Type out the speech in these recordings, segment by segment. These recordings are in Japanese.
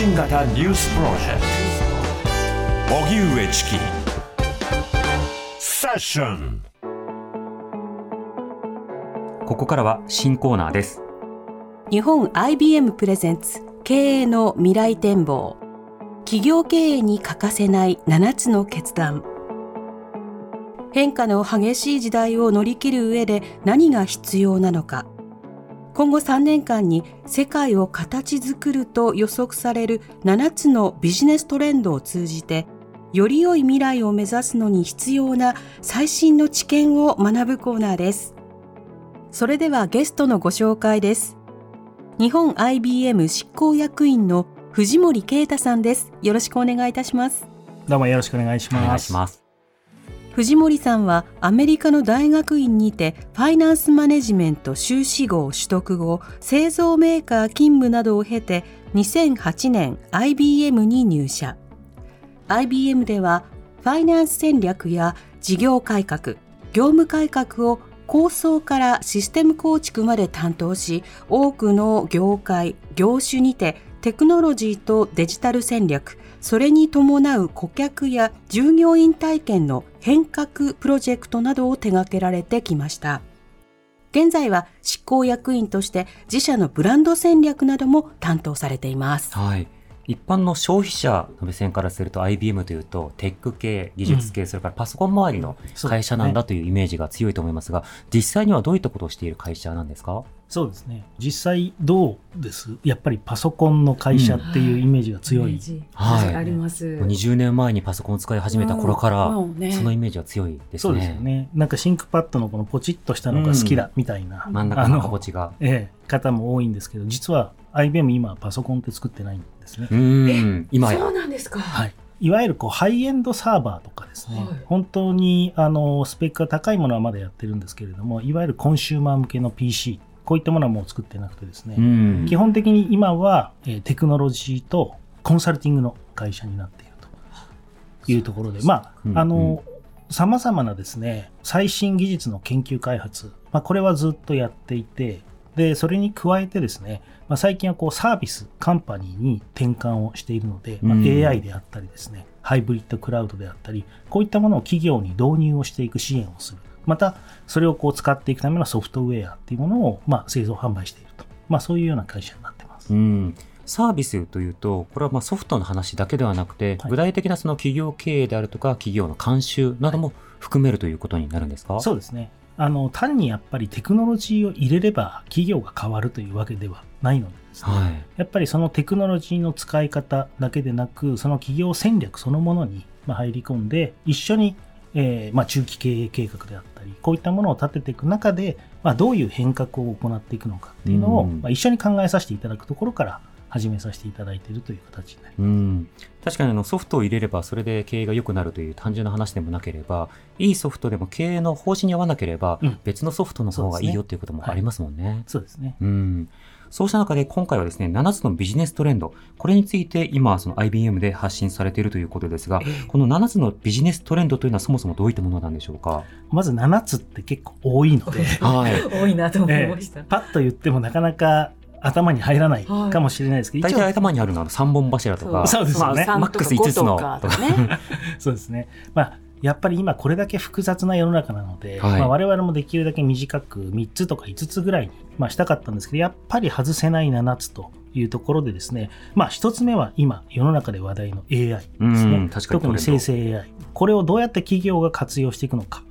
信型ニュースプロジェクト。荻上チキ。セッション。ここからは新コーナーです。日本 IBM プレゼンツ経営の未来展望。企業経営に欠かせない7つの決断。変化の激しい時代を乗り切る上で何が必要なのか今後3年間に世界を形作ると予測される7つのビジネストレンドを通じてより良い未来を目指すのに必要な最新の知見を学ぶコーナーです。それではゲストのご紹介です。日本 IBM 執行役員の藤森啓太さんです。よろしくお願いいたします。どうもよろしくお願いします。藤森さんはアメリカの大学院にてファイナンスマネジメント修士号取得後製造メーカー勤務などを経て2008年 IBM に入社。IBM ではファイナンス戦略や事業改革業務改革を構想からシステム構築まで担当し多くの業界業種にてテクノロジーとデジタル戦略それに伴う顧客や従業員体験の変革プロジェクトなどを手掛けられてきました。現在は執行役員として自社のブランド戦略なども担当されています。はい一般の消費者の目線からすると IBM というとテック系技術系、それからパソコン周りの会社なんだというイメージが強いと思いますが実際にはどういったことをしている会社なんですか？そうですね。実際どうです？やっぱりパソコンの会社っていうイメージが強い。はいあります。20年前にパソコンを使い始めた頃から、うんもうねそのイメージは強いですね。そうですよね。なんか ThinkPad のこのポチッとしたのが好きだみたいな、真ん中の形が。ええ、方も多いんですけど、実は IBM 今パソコンって作ってないんですね。うーん、今や。なんですか。はい。いわゆるこうハイエンドサーバーとかですね、はい本当にあのスペックが高いものはまだやってるんですけれども、いわゆるコンシューマー向けの PC、こういったものはもう作ってなくてですね、うん。基本的に今は、えーテクノロジーとコンサルティングの会社になっているというところで、まうんあ、あの、様々なですね、最新技術の研究開発、まあ、これはずっとやっていて、で、それに加えてですね、まあ、最近はこうサービス、カンパニーに転換をしているので、まあ、うん AI であったりですね、ハイブリッドクラウドであったり、こういったものを企業に導入をしていく支援をする。また、それをこう使っていくためのソフトウェアっていうものを、まあ、製造販売していると。まあ、そういうような会社になってます。うん。サービスというと、これはまあソフトの話だけではなくて、はい具体的なその企業経営であるとか、企業の慣習なども含めるということになるんですか、そうですね。あの、単にやっぱりテクノロジーを入れれば企業が変わるというわけではないのでですね。はい。やっぱりそのテクノロジーの使い方だけでなく、その企業戦略そのものにまあ入り込んで、一緒に、えーまあ、中期経営計画であったり、こういったものを立てていく中で、まあ、どういう変革を行っていくのかっていうのを、うんまあ、一緒に考えさせていただくところから始めさせていただいているという形になります。うん、確かにあのソフトを入れればそれで経営が良くなるという単純な話でもなければいいソフトでも経営の方針に合わなければうん別のソフトの方がいいよということもありますもんね。そうですね。うんそうした中で今回はですね、7つのビジネストレンド、これについて今、その IBM で発信されているということですが、この7つのビジネストレンドというのはそもそもどういったものなんでしょうか？まず7つって結構多いので、はい。多いなと思いえました。えパッと言ってもなかなか頭に入らないはいかもしれないですけど、大体頭にあるのは3本柱とか、そうですよねまあ、マックス5つのとかね。そうですね。まあ、やっぱり今これだけ複雑な世の中なので、はいまあ、我々もできるだけ短く3つとか5つぐらいに、まあ、したかったんですけど、やっぱり外せない7つというところでですね、まあ、1つ目は今世の中で話題の AI ですうんね。確かに特に生成 AI。これをどうやって企業が活用していくのか。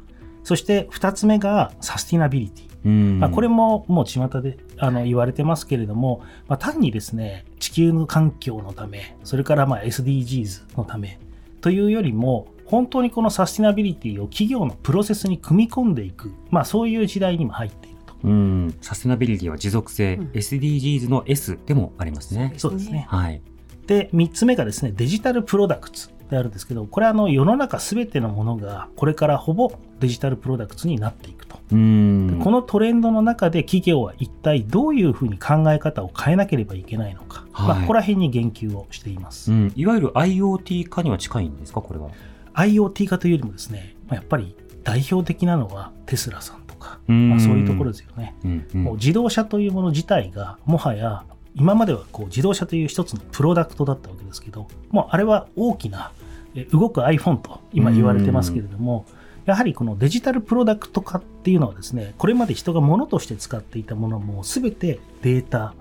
そして2つ目がサスティナビリティ。うんまあ、これももう巷であの言われてますけれども、まあ、単にですね地球の環境のためそれからまあ SDGs のためというよりも本当にこのサスティナビリティを企業のプロセスに組み込んでいく、まあ、そういう時代にも入っていると。うん、サステナビリティは持続性、うん SDGs の S でもありますね。そうですね。はい。で、3つ目がですね、デジタルプロダクツであるんですけど、これはあの世の中すべてのものがこれからほぼデジタルプロダクツになっていくと。うん。このトレンドの中で企業は一体どういうふうに考え方を変えなければいけないのか、はいまあ、ここら辺に言及をしています。うん、いわゆる IoT 化には近いんですか、これは。IoT 化というよりもですね、まあやっぱり代表的なのはテスラさんとか、うんまあ、そういうところですよね。うんうんもう自動車というもの自体がもはや今まではこう自動車という一つのプロダクトだったわけですけどもうあれは大きなえ動く iPhone と今言われてますけれどもやはりこのデジタルプロダクト化っていうのはですねこれまで人が物として使っていたものも全てデータ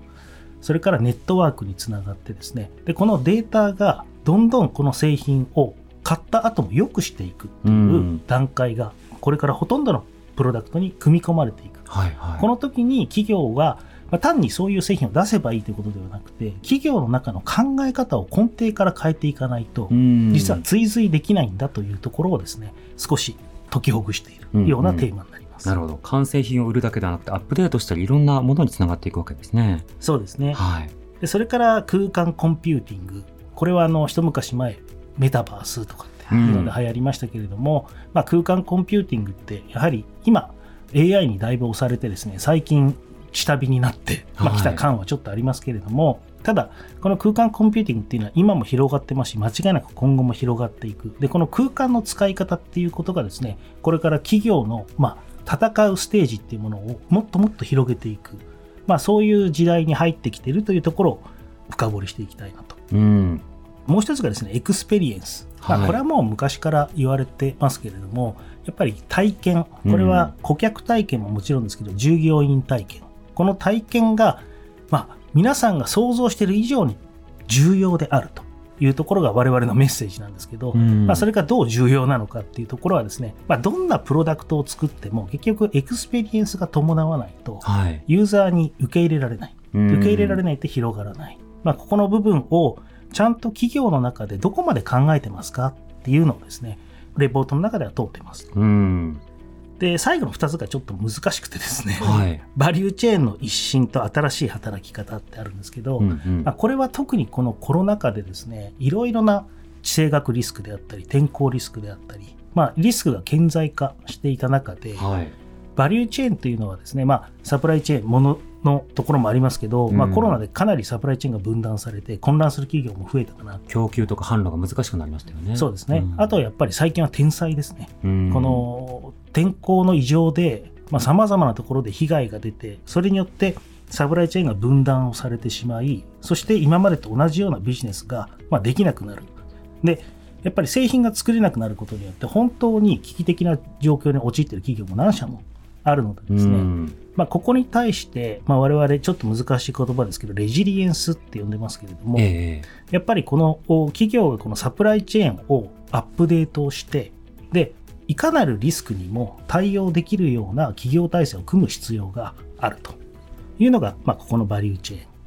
それからネットワークにつながってですねでこのデータがどんどんこの製品を買った後も良くしていくっていう段階がこれからほとんどのプロダクトに組み込まれていく、はいはい、この時に企業はまあ、単にそういう製品を出せばいいということではなくて企業の中の考え方を根底から変えていかないと実は追随できないんだというところをですね少し解きほぐしているようなテーマになります。なるほど。完成品を売るだけではなくてアップデートしたりいろんなものにつながっていくわけですね。そうですね、はい、でそれから空間コンピューティング。これはあの一昔前メタバースとかっていうので流行りましたけれども、うん、まあ、空間コンピューティングってやはり今 AI にだいぶ押されてですね最近下火になって、まあ、来た感はちょっとありますけれども、はい、ただ、この空間コンピューティングっていうのは今も広がってますし、間違いなく今後も広がっていく。で、この空間の使い方っていうことがですね、これから企業の、まあ、戦うステージっていうものをもっともっと広げていく。まあ、そういう時代に入ってきているというところを深掘りしていきたいなと。うん、もう一つがですね、エクスペリエンス。まあ、これはもう昔から言われてますけれども、やっぱり体験、これは顧客体験ももちろんですけど、従業員体験。この体験が、まあ、皆さんが想像している以上に重要であるというところが我々のメッセージなんですけど、まあ、それがどう重要なのかっていうところはですね、まあ、どんなプロダクトを作っても結局エクスペリエンスが伴わないと、ユーザーに受け入れられない、受け入れられないと広がらない、まあ、ここの部分をちゃんと企業の中でどこまで考えてますかっていうのをですねレポートの中では通ってます。うんで、最後の2つがちょっと難しくてですね、はい、バリューチェーンの一新と新しい働き方ってあるんですけど、うんうん、まあ、これは特にこのコロナ禍でですね、いろいろな地政学リスクであったり、天候リスクであったり、まあ、リスクが顕在化していた中で、はい、バリューチェーンというのはですね、まあ、サプライチェーン、もののところもありますけど、うん、まあ、コロナでかなりサプライチェーンが分断されて混乱する企業も増えたかな。供給とか販路が難しくなりましたよね。そうですね、うん、あとはやっぱり最近は天災ですね、うん、この天候の異常でさまざ、まなところで被害が出てそれによってサプライチェーンが分断をされてしまいそして今までと同じようなビジネスが、まあ、できなくなる。でやっぱり製品が作れなくなることによって本当に危機的な状況に陥っている企業も何社もあるのでですね、まあ、ここに対して、まあ、我々ちょっと難しい言葉ですけどレジリエンスって呼んでますけれども、えー、やっぱりこの企業がこのサプライチェーンをアップデートをしてでいかなるリスクにも対応できるような企業体制を組む必要があるというのが、まあ、ここのバリューチェーン。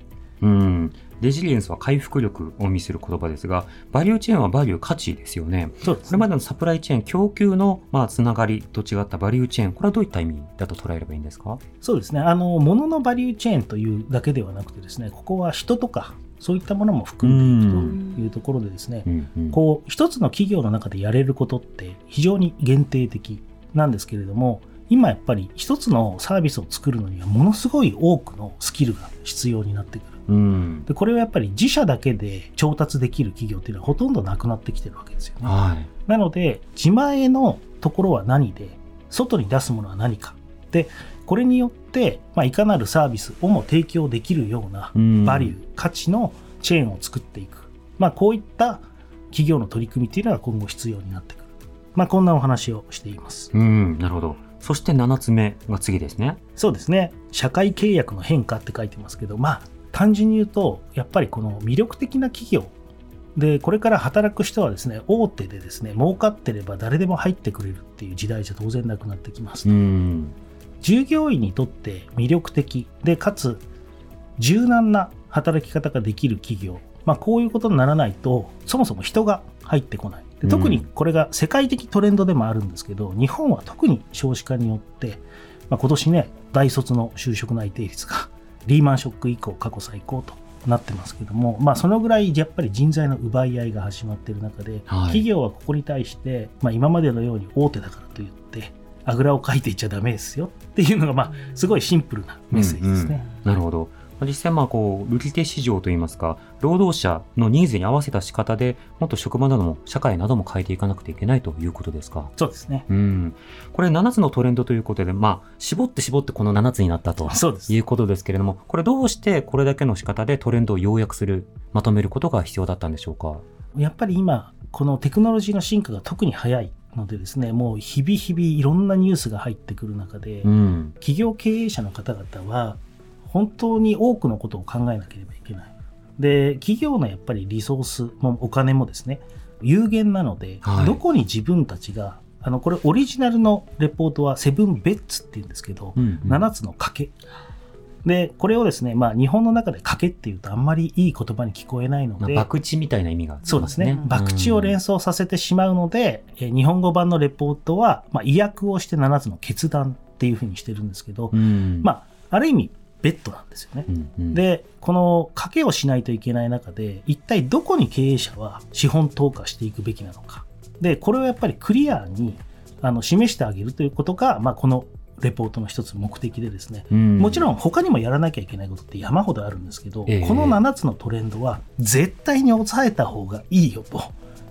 うん。レジリエンスは回復力を意味する言葉ですが、バリューチェーンはバリュー価値ですよね。そうです、ね、これまでのサプライチェーン、供給のまあつながりと違ったバリューチェーン、これはどういった意味だと捉えればいいんですか？そうですね。あの、物のバリューチェーンというだけではなくてですね、ここは人とか、そういったものも含んでいくというところでですね、うんうん、こう、一つの企業の中でやれることって非常に限定的なんですけれども、今やっぱり一つのサービスを作るのにはものすごい多くのスキルが必要になってくる。うん、でこれはやっぱり自社だけで調達できる企業っていうのはほとんどなくなってきてるわけですよね。はい、なので自前のところは何で外に出すものは何か。でこれによって、まあ、いかなるサービスをも提供できるようなバリュー、うん、価値のチェーンを作っていく、まあ、こういった企業の取り組みっていうのが今後必要になってくる、まあ、こんなお話をしています。うんなるほどそして7つ目が次ですね。そうですね。社会契約の変化って書いてますけど、まあ、単純に言うと、やっぱりこの魅力的な企業で、これから働く人はですね、大手でですね、儲かってれば誰でも入ってくれるっていう時代じゃ当然なくなってきます。従業員にとって魅力的で、かつ柔軟な働き方ができる企業、まあ、こういうことにならないと、そもそも人が入ってこない。特にこれが世界的トレンドでもあるんですけど、日本は特に少子化によって、まあ、今年ね、大卒の就職内定率がリーマンショック以降過去最高となってますけども、まあ、そのぐらいやっぱり人材の奪い合いが始まっている中で、はい、企業はここに対して、まあ、今までのように大手だからといってあぐらをかいていっちゃだめですよっていうのが、まあ、すごいシンプルなメッセージですね。うんうん、なるほど実際まあこう売り手市場といいますか労働者のニーズに合わせた仕方でもっと職場なども社会なども変えていかなくてはいけないということですか？そうですね。うんこれ7つのトレンドということでまあ絞って絞ってこの7つになったと。いうことですけれどもこれどうしてこれだけの仕方でトレンドを要約するまとめることが必要だったんでしょうか？やっぱり今、このテクノロジーの進化が特に早いのでですね、もう日々日々いろんなニュースが入ってくる中で、うん企業経営者の方々は本当に多くのことを考えなければいけない。で、企業のやっぱりリソースもお金もですね、有限なので、はいどこに自分たちが、あの、これオリジナルのレポートはセブンベッツって言うんですけど、うんうん7つの賭け。で、これをですね、まあ日本の中で賭けっていうとあんまりいい言葉に聞こえないのまあ、で、博打みたいな意味がつきそうですね。博打を連想想させてしまうので、えー日本語版のレポートは、まあ、意訳をして7つの決断っていうふうにしてるんですけど、うんまあ、ある意味、ベッドなんですよね。うんうん。で、この賭けをしないといけない中で、一体どこに経営者は資本投下していくべきなのか。で、これをやっぱりクリアにあの示してあげるということが、まあ、このレポートの一つ目的でですね、うん。もちろん他にもやらなきゃいけないことって山ほどあるんですけど、ええ。この7つのトレンドは絶対に抑えた方がいいよと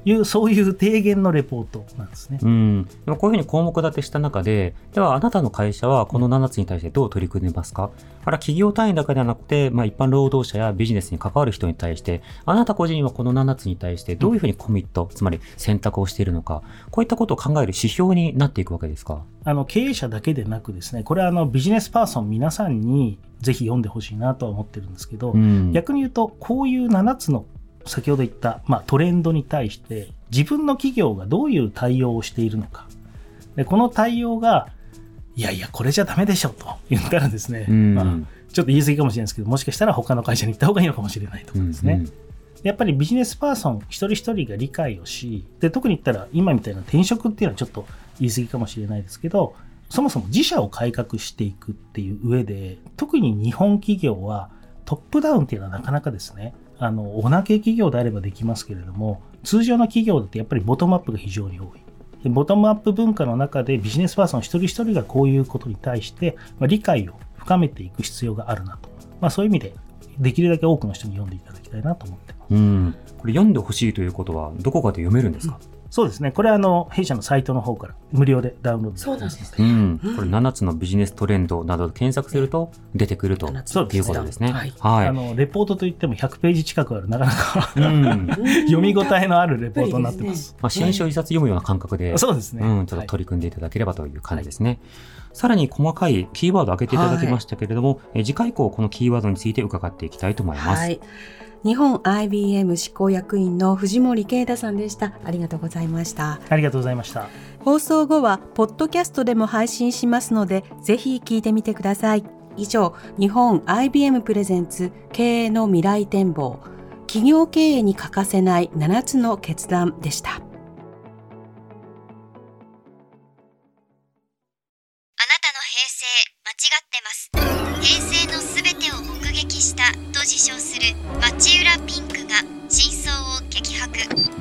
いう、そういう提言のレポートなんですね。うん、でもこういうふうに項目立てした中で、ではあなたの会社はこの7つに対してどう取り組んでますか？あれは企業単位だけではなくて、まあ、一般労働者やビジネスに関わる人に対して、あなた個人はこの7つに対してどういうふうにコミット、つまり選択をしているのか、こういったことを考える指標になっていくわけですか？あの経営者だけでなくですね、これはあのビジネスパーソン皆さんにぜひ読んでほしいなとは思ってるんですけど、うん、逆に言うと、こういう7つの先ほど言った、まあ、トレンドに対して、自分の企業がどういう対応をしているのか。でこの対応が、いやいや、これじゃダメでしょと言ったらですね、うんまあ、ちょっと言い過ぎかもしれないですけど、もしかしたら他の会社に行った方がいいのかもしれないとかですね。うんうんやっぱりビジネスパーソン一人一人が理解をし、で特に言ったら今みたいな転職っていうのはちょっと言い過ぎかもしれないですけど、そもそも自社を改革していくっていう上で、特に日本企業はトップダウンっていうのはなかなかですね、あの、おなけ企業であればできますけれども、通常の企業だとやっぱりボトムアップが非常に多い。でボトムアップ文化の中でビジネスパーソン一人一人がこういうことに対して、まあ、理解を深めていく必要があるなと。まあそういう意味で、できるだけ多くの人に読んでいただきたいなと思ってます。うん、これ読んでほしいということは、どこかで読めるんですか、そうですね。これはあの、弊社のサイトの方から無料でダウンロードそうなんですうね。ん、これ7つのビジネストレンドなどで検索すると出てくると7つそういうことですね。はいはい。あの、レポートといっても100ページ近くある、なかなかうん。読み応えのあるレポートになってます。まあ、新書一冊読むような感覚で、そうですね。うん、ちょっと取り組んでいただければという感じですね。さらに細かいキーワードを挙げていただきましたけれども、え次回以降このキーワードについて伺っていきたいと思います。はい。日本 IBM 執行役員の藤森啓太さんでした。ありがとうございました。ありがとうございました。放送後はポッドキャストでも配信しますので、ぜひ聞いてみてください。以上、日本 IBM プレゼンツ経営の未来展望、企業経営に欠かせない7つの決断でした。